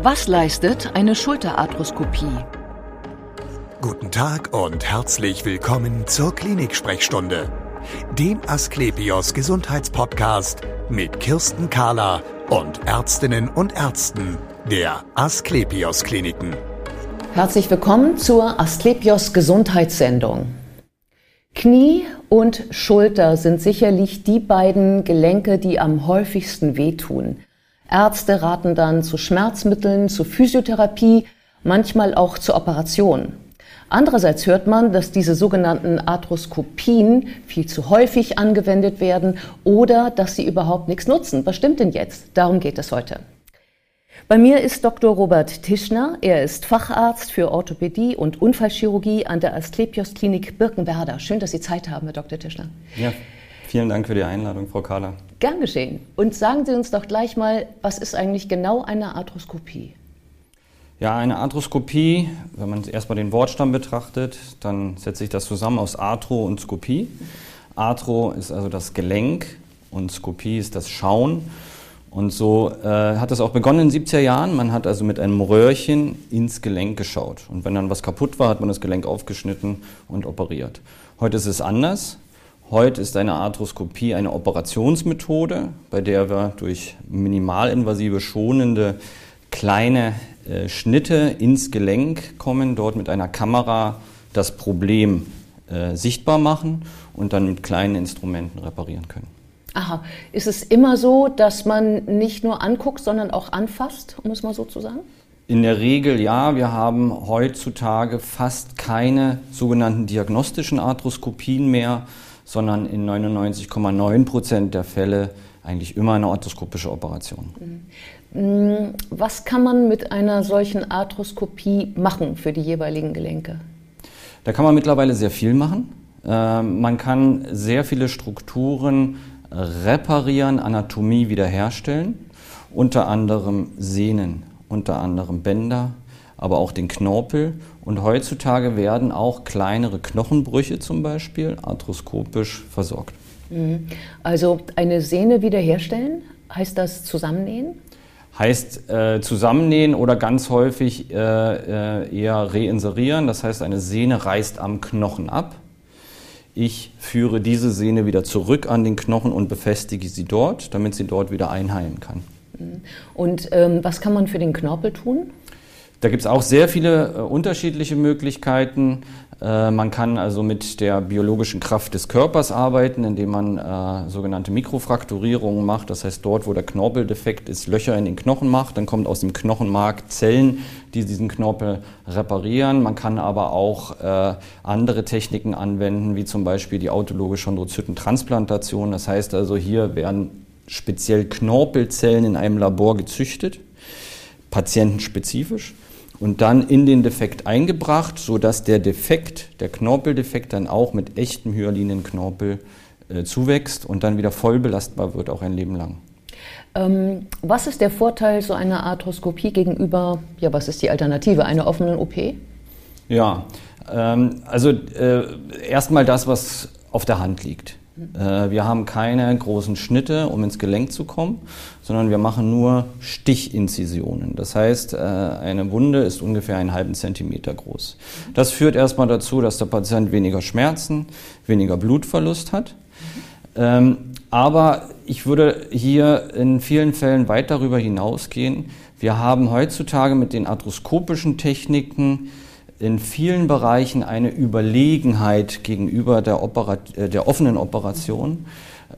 Was leistet eine Schulterarthroskopie? Guten Tag und herzlich willkommen zur Klinik-Sprechstunde, dem Asklepios Gesundheitspodcast mit Kirsten Kahler und Ärztinnen und Ärzten der Asklepios Kliniken. Herzlich willkommen zur Asklepios Gesundheitssendung. Knie und Schulter sind sicherlich die beiden Gelenke, die am häufigsten wehtun. Ärzte raten dann zu Schmerzmitteln, zu Physiotherapie, manchmal auch zur Operation. Andererseits hört man, dass diese sogenannten Arthroskopien viel zu häufig angewendet werden oder dass sie überhaupt nichts nutzen. Was stimmt denn jetzt? Darum geht es heute. Bei mir ist Dr. Robert Tischner. Er ist Facharzt für Orthopädie und Unfallchirurgie an der Asklepios Klinik Birkenwerder. Schön, dass Sie Zeit haben, Herr Dr. Tischner. Ja, vielen Dank für die Einladung, Frau Kahler. Gern geschehen. Und sagen Sie uns doch gleich mal, was ist eigentlich genau eine Arthroskopie? Ja, eine Arthroskopie, wenn man erstmal den Wortstamm betrachtet, dann setzt sich das zusammen aus Arthro und Skopie. Arthro ist also das Gelenk und Skopie ist das Schauen. Und so äh, hat es auch begonnen in den 70er Jahren. Man hat also mit einem Röhrchen ins Gelenk geschaut. Und wenn dann was kaputt war, hat man das Gelenk aufgeschnitten und operiert. Heute ist es anders. Heute ist eine Arthroskopie eine Operationsmethode, bei der wir durch minimalinvasive, schonende kleine äh, Schnitte ins Gelenk kommen, dort mit einer Kamera das Problem äh, sichtbar machen und dann mit kleinen Instrumenten reparieren können. Aha, ist es immer so, dass man nicht nur anguckt, sondern auch anfasst, um es mal so zu sagen? In der Regel ja. Wir haben heutzutage fast keine sogenannten diagnostischen Arthroskopien mehr, sondern in 99,9 Prozent der Fälle eigentlich immer eine arthroskopische Operation. Mhm. Mm, was kann man mit einer solchen Arthroskopie machen für die jeweiligen Gelenke? Da kann man mittlerweile sehr viel machen. Ähm, man kann sehr viele Strukturen reparieren, Anatomie wiederherstellen, unter anderem Sehnen, unter anderem Bänder, aber auch den Knorpel. Und heutzutage werden auch kleinere Knochenbrüche zum Beispiel arthroskopisch versorgt. Mhm. Also eine Sehne wiederherstellen, heißt das zusammennähen? Heißt äh, zusammennähen oder ganz häufig äh, äh, eher reinserieren. Das heißt, eine Sehne reißt am Knochen ab. Ich führe diese Sehne wieder zurück an den Knochen und befestige sie dort, damit sie dort wieder einheilen kann. Mhm. Und ähm, was kann man für den Knorpel tun? Da gibt es auch sehr viele äh, unterschiedliche Möglichkeiten. Äh, man kann also mit der biologischen Kraft des Körpers arbeiten, indem man äh, sogenannte Mikrofrakturierungen macht. Das heißt, dort, wo der Knorpel defekt ist, Löcher in den Knochen macht. Dann kommt aus dem Knochenmark Zellen, die diesen Knorpel reparieren. Man kann aber auch äh, andere Techniken anwenden, wie zum Beispiel die autologische Chondrozytentransplantation. Das heißt also, hier werden speziell Knorpelzellen in einem Labor gezüchtet, patientenspezifisch und dann in den Defekt eingebracht, sodass der Defekt, der Knorpeldefekt dann auch mit echtem Hyalinenknorpel äh, zuwächst und dann wieder voll belastbar wird, auch ein Leben lang. Ähm, was ist der Vorteil so einer Arthroskopie gegenüber, ja, was ist die Alternative, einer offenen OP? Ja, ähm, also äh, erstmal das, was auf der Hand liegt. Äh, wir haben keine großen Schnitte, um ins Gelenk zu kommen, sondern wir machen nur Stichinzisionen. Das heißt, äh, eine Wunde ist ungefähr einen halben Zentimeter groß. Das führt erstmal dazu, dass der Patient weniger Schmerzen, weniger Blutverlust hat. Ähm, aber ich würde hier in vielen Fällen weit darüber hinausgehen. Wir haben heutzutage mit den arthroskopischen Techniken in vielen Bereichen eine Überlegenheit gegenüber der, Operat äh, der offenen Operation,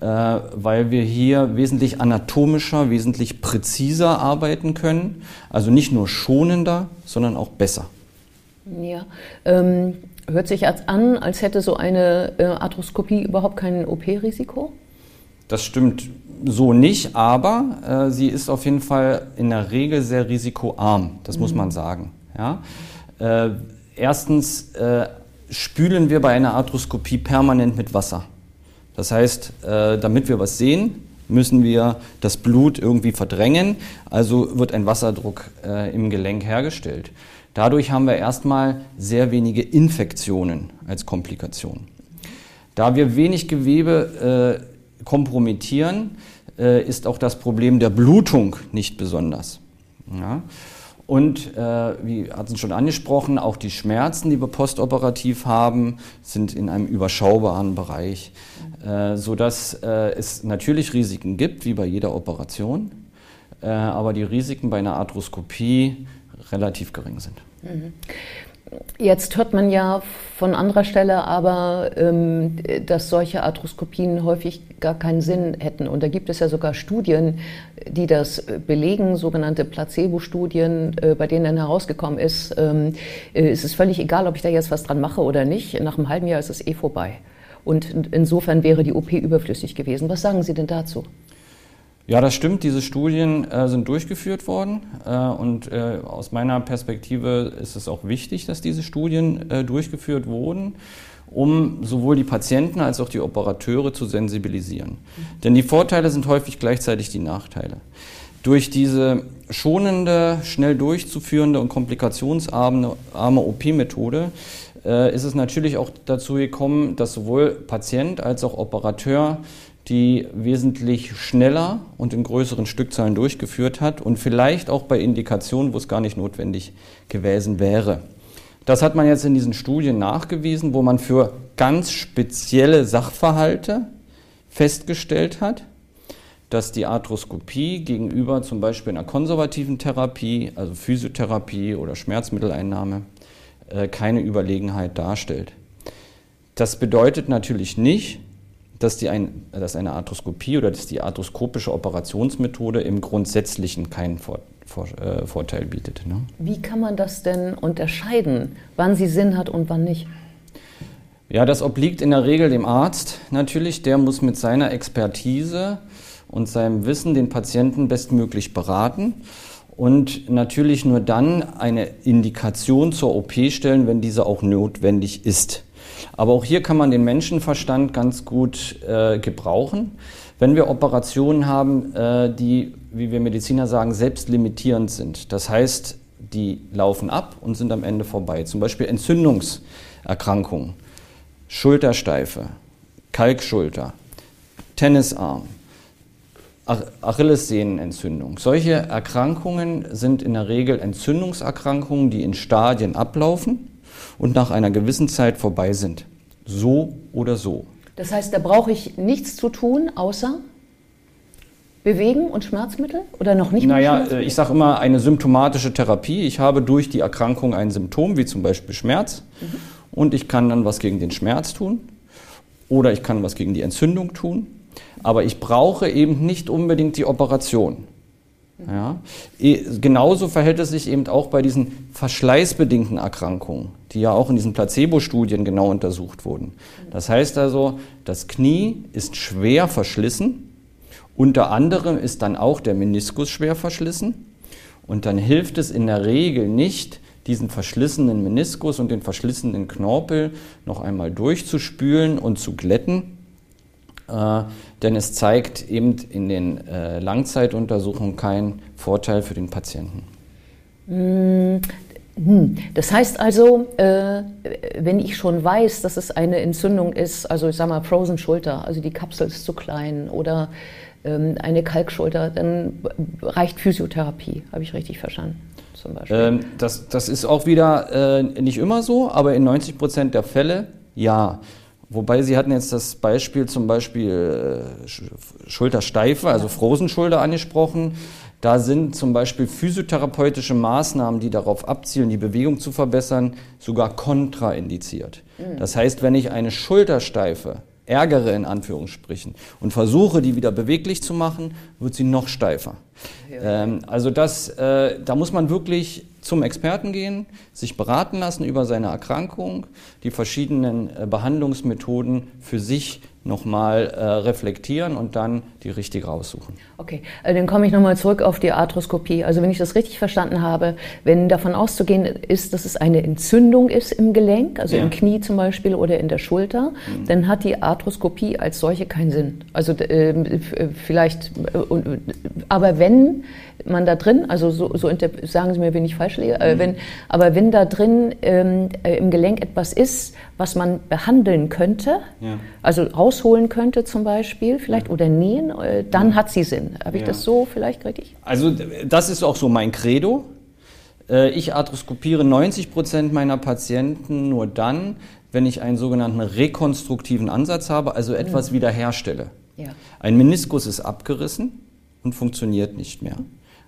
äh, weil wir hier wesentlich anatomischer, wesentlich präziser arbeiten können. Also nicht nur schonender, sondern auch besser. Ja, ähm, hört sich als an, als hätte so eine äh, Arthroskopie überhaupt kein OP-Risiko? Das stimmt so nicht, aber äh, sie ist auf jeden Fall in der Regel sehr risikoarm, das mhm. muss man sagen. Ja? Äh, erstens äh, spülen wir bei einer Arthroskopie permanent mit Wasser. Das heißt, äh, damit wir was sehen, müssen wir das Blut irgendwie verdrängen. Also wird ein Wasserdruck äh, im Gelenk hergestellt. Dadurch haben wir erstmal sehr wenige Infektionen als Komplikation. Da wir wenig Gewebe äh, kompromittieren, äh, ist auch das Problem der Blutung nicht besonders. Ja? Und äh, wie hat es schon angesprochen, auch die Schmerzen, die wir postoperativ haben, sind in einem überschaubaren Bereich, äh, sodass äh, es natürlich Risiken gibt, wie bei jeder Operation, äh, aber die Risiken bei einer Arthroskopie relativ gering sind. Mhm. Jetzt hört man ja von anderer Stelle aber, ähm, dass solche Arthroskopien häufig gar keinen Sinn hätten. Und da gibt es ja sogar Studien, die das belegen, sogenannte Placebo-Studien, äh, bei denen dann herausgekommen ist, ähm, äh, es ist völlig egal, ob ich da jetzt was dran mache oder nicht. Nach einem halben Jahr ist es eh vorbei. Und insofern wäre die OP überflüssig gewesen. Was sagen Sie denn dazu? Ja, das stimmt. Diese Studien äh, sind durchgeführt worden. Äh, und äh, aus meiner Perspektive ist es auch wichtig, dass diese Studien äh, durchgeführt wurden, um sowohl die Patienten als auch die Operateure zu sensibilisieren. Mhm. Denn die Vorteile sind häufig gleichzeitig die Nachteile. Durch diese schonende, schnell durchzuführende und komplikationsarme OP-Methode äh, ist es natürlich auch dazu gekommen, dass sowohl Patient als auch Operateur die wesentlich schneller und in größeren Stückzahlen durchgeführt hat und vielleicht auch bei Indikationen, wo es gar nicht notwendig gewesen wäre. Das hat man jetzt in diesen Studien nachgewiesen, wo man für ganz spezielle Sachverhalte festgestellt hat, dass die Arthroskopie gegenüber zum Beispiel einer konservativen Therapie, also Physiotherapie oder Schmerzmitteleinnahme, äh, keine Überlegenheit darstellt. Das bedeutet natürlich nicht, dass, die ein, dass eine Arthroskopie oder dass die arthroskopische Operationsmethode im Grundsätzlichen keinen Vor, Vor, äh, Vorteil bietet. Ne? Wie kann man das denn unterscheiden, wann sie Sinn hat und wann nicht? Ja, das obliegt in der Regel dem Arzt natürlich. Der muss mit seiner Expertise und seinem Wissen den Patienten bestmöglich beraten und natürlich nur dann eine Indikation zur OP stellen, wenn diese auch notwendig ist. Aber auch hier kann man den Menschenverstand ganz gut äh, gebrauchen. Wenn wir Operationen haben, äh, die, wie wir Mediziner sagen, selbstlimitierend sind, das heißt, die laufen ab und sind am Ende vorbei. Zum Beispiel Entzündungserkrankungen, Schultersteife, Kalkschulter, Tennisarm, Achillessehnenentzündung. Solche Erkrankungen sind in der Regel Entzündungserkrankungen, die in Stadien ablaufen und nach einer gewissen Zeit vorbei sind. So oder so. Das heißt, da brauche ich nichts zu tun, außer bewegen und Schmerzmittel oder noch nicht? Naja, äh, ich sage immer eine symptomatische Therapie. Ich habe durch die Erkrankung ein Symptom, wie zum Beispiel Schmerz, mhm. und ich kann dann was gegen den Schmerz tun oder ich kann was gegen die Entzündung tun. Aber ich brauche eben nicht unbedingt die Operation. Ja. Genauso verhält es sich eben auch bei diesen verschleißbedingten Erkrankungen, die ja auch in diesen Placebo-Studien genau untersucht wurden. Das heißt also, das Knie ist schwer verschlissen. Unter anderem ist dann auch der Meniskus schwer verschlissen. Und dann hilft es in der Regel nicht, diesen verschlissenen Meniskus und den verschlissenen Knorpel noch einmal durchzuspülen und zu glätten, äh, denn es zeigt eben in den äh, Langzeituntersuchungen keinen Vorteil für den Patienten. Hm, hm. Das heißt also, äh, wenn ich schon weiß, dass es eine Entzündung ist, also ich sage mal Frozen Schulter, also die Kapsel ist zu klein oder ähm, eine Kalkschulter, dann reicht Physiotherapie, habe ich richtig verstanden. Zum Beispiel. Ähm, das, das ist auch wieder nicht immer so, aber in 90 Prozent der Fälle ja. Wobei Sie hatten jetzt das Beispiel zum Beispiel äh, Schultersteife, also Frosenschulter angesprochen. Da sind zum Beispiel physiotherapeutische Maßnahmen, die darauf abzielen, die Bewegung zu verbessern, sogar kontraindiziert. Mhm. Das heißt, wenn ich eine Schultersteife ärgere in Anführungsstrichen und versuche, die wieder beweglich zu machen, wird sie noch steifer. Ja. Ähm, also das, äh, da muss man wirklich zum Experten gehen, sich beraten lassen über seine Erkrankung, die verschiedenen äh, Behandlungsmethoden für sich nochmal äh, reflektieren und dann die richtige raussuchen. Okay, äh, dann komme ich nochmal zurück auf die Arthroskopie. Also wenn ich das richtig verstanden habe, wenn davon auszugehen ist, dass es eine Entzündung ist im Gelenk, also ja. im Knie zum Beispiel oder in der Schulter, mhm. dann hat die Arthroskopie als solche keinen Sinn. Also äh, vielleicht, äh, aber wenn man da drin, also so, so sagen Sie mir, wenn ich falsch liege, äh, mhm. wenn, aber wenn da drin ähm, äh, im Gelenk etwas ist, was man behandeln könnte, ja. also rausholen könnte zum Beispiel, vielleicht ja. oder nähen, äh, dann ja. hat sie Sinn. Habe ich das so vielleicht richtig? Also das ist auch so mein Credo. Äh, ich arthroskopiere 90 Prozent meiner Patienten nur dann, wenn ich einen sogenannten rekonstruktiven Ansatz habe, also etwas wiederherstelle. Ein Meniskus ist abgerissen und funktioniert nicht mehr.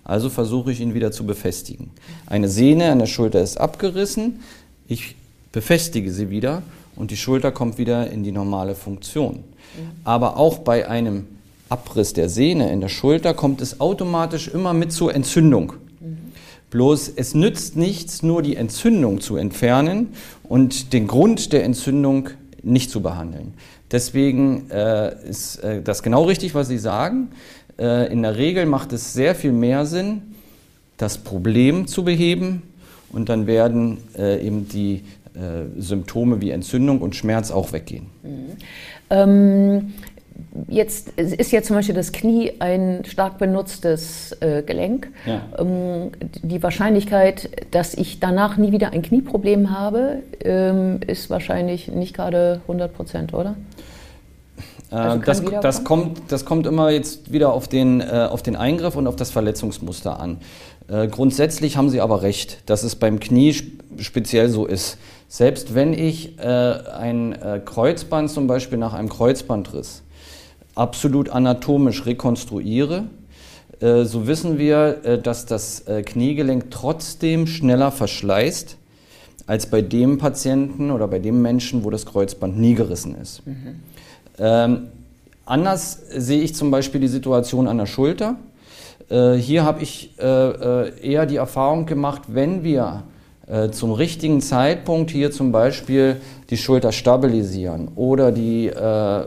Also versuche ich ihn wieder zu befestigen. Eine Sehne an der Schulter ist abgerissen, ich befestige sie wieder und die Schulter kommt wieder in die normale Funktion. Mhm. Aber auch bei einem Abriss der Sehne in der Schulter kommt es automatisch immer mit zur Entzündung. Bloß es nützt nichts, nur die Entzündung zu entfernen und den Grund der Entzündung nicht zu behandeln. Deswegen äh, ist äh, das genau richtig, was Sie sagen. Äh, in der Regel macht es sehr viel mehr Sinn, das Problem zu beheben und dann werden äh, eben die äh, Symptome wie Entzündung und Schmerz auch weggehen. Mhm. Ähm, jetzt ist ja zum Beispiel das Knie ein stark benutztes äh, Gelenk. Ja. Ähm, die Wahrscheinlichkeit, dass ich danach nie wieder ein Knieproblem habe, ähm, ist wahrscheinlich nicht gerade 100 Prozent, oder? Also das, das, kommt, das kommt immer jetzt wieder auf den, äh, auf den Eingriff und auf das Verletzungsmuster an. Äh, grundsätzlich haben Sie aber recht, dass es beim Knie speziell so ist. Selbst wenn ich äh, ein äh, Kreuzband zum Beispiel nach einem Kreuzbandriss absolut anatomisch rekonstruiere, äh, so wissen wir, äh, dass das Kniegelenk trotzdem schneller verschleißt als bei dem Patienten oder bei dem Menschen, wo das Kreuzband nie gerissen ist. Mhm. Ähm, anders sehe ich zum Beispiel die Situation an der Schulter. Äh, hier habe ich äh, äh, eher die Erfahrung gemacht, wenn wir äh, zum richtigen Zeitpunkt hier zum Beispiel die Schulter stabilisieren oder die äh,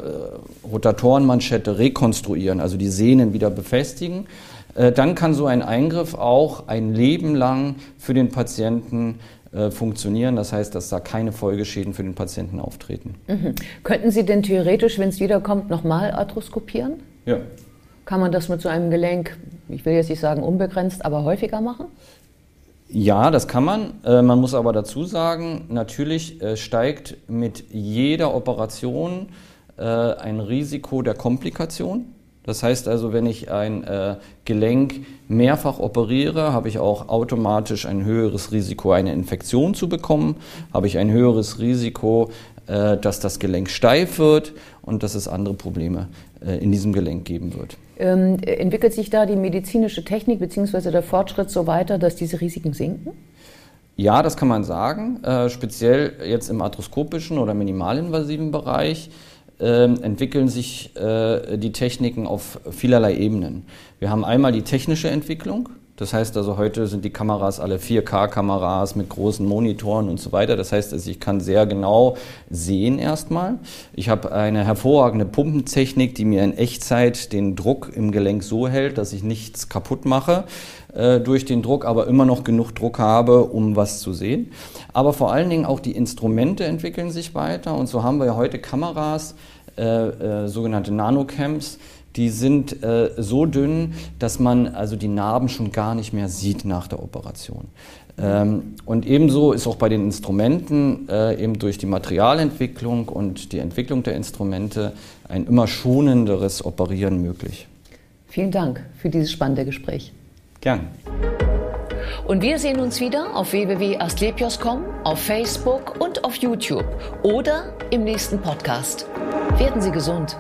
Rotatorenmanschette rekonstruieren, also die Sehnen wieder befestigen, äh, dann kann so ein Eingriff auch ein Leben lang für den Patienten äh, funktionieren. Das heißt, dass da keine Folgeschäden für den Patienten auftreten. Mhm. Könnten Sie denn theoretisch, wenn es wiederkommt, nochmal arthroskopieren? Ja. Kann man das mit so einem Gelenk, ich will jetzt nicht sagen unbegrenzt, aber häufiger machen? Ja, das kann man. Äh, man muss aber dazu sagen, natürlich äh, steigt mit jeder Operation ein Risiko der Komplikation. Das heißt also, wenn ich ein äh, Gelenk mehrfach operiere, habe ich auch automatisch ein höheres Risiko, eine Infektion zu bekommen, habe ich ein höheres Risiko, äh, dass das Gelenk steif wird und dass es andere Probleme äh, in diesem Gelenk geben wird. Ähm, entwickelt sich da die medizinische Technik bzw. der Fortschritt so weiter, dass diese Risiken sinken? Ja, das kann man sagen. Äh, speziell jetzt im arthroskopischen oder minimalinvasiven Bereich äh, entwickeln sich äh, die Techniken auf vielerlei Ebenen. Wir haben einmal die technische Entwicklung. Das heißt also, heute sind die Kameras alle 4K-Kameras mit großen Monitoren und so weiter. Das heißt, also ich kann sehr genau sehen erstmal. Ich habe eine hervorragende Pumpentechnik, die mir in Echtzeit den Druck im Gelenk so hält, dass ich nichts kaputt mache äh, durch den Druck, aber immer noch genug Druck habe, um was zu sehen. Aber vor allen Dingen auch die Instrumente entwickeln sich weiter und so haben wir heute Kameras, äh, äh, sogenannte Nanocams, die sind äh, so dünn, dass man also die Narben schon gar nicht mehr sieht nach der Operation. Ähm, und ebenso ist auch bei den Instrumenten äh, eben durch die Materialentwicklung und die Entwicklung der Instrumente ein immer schonenderes Operieren möglich. Vielen Dank für dieses spannende Gespräch. Gern. Und wir sehen uns wieder auf www.astlepios.com, auf Facebook und auf YouTube oder im nächsten Podcast. Werden Sie gesund.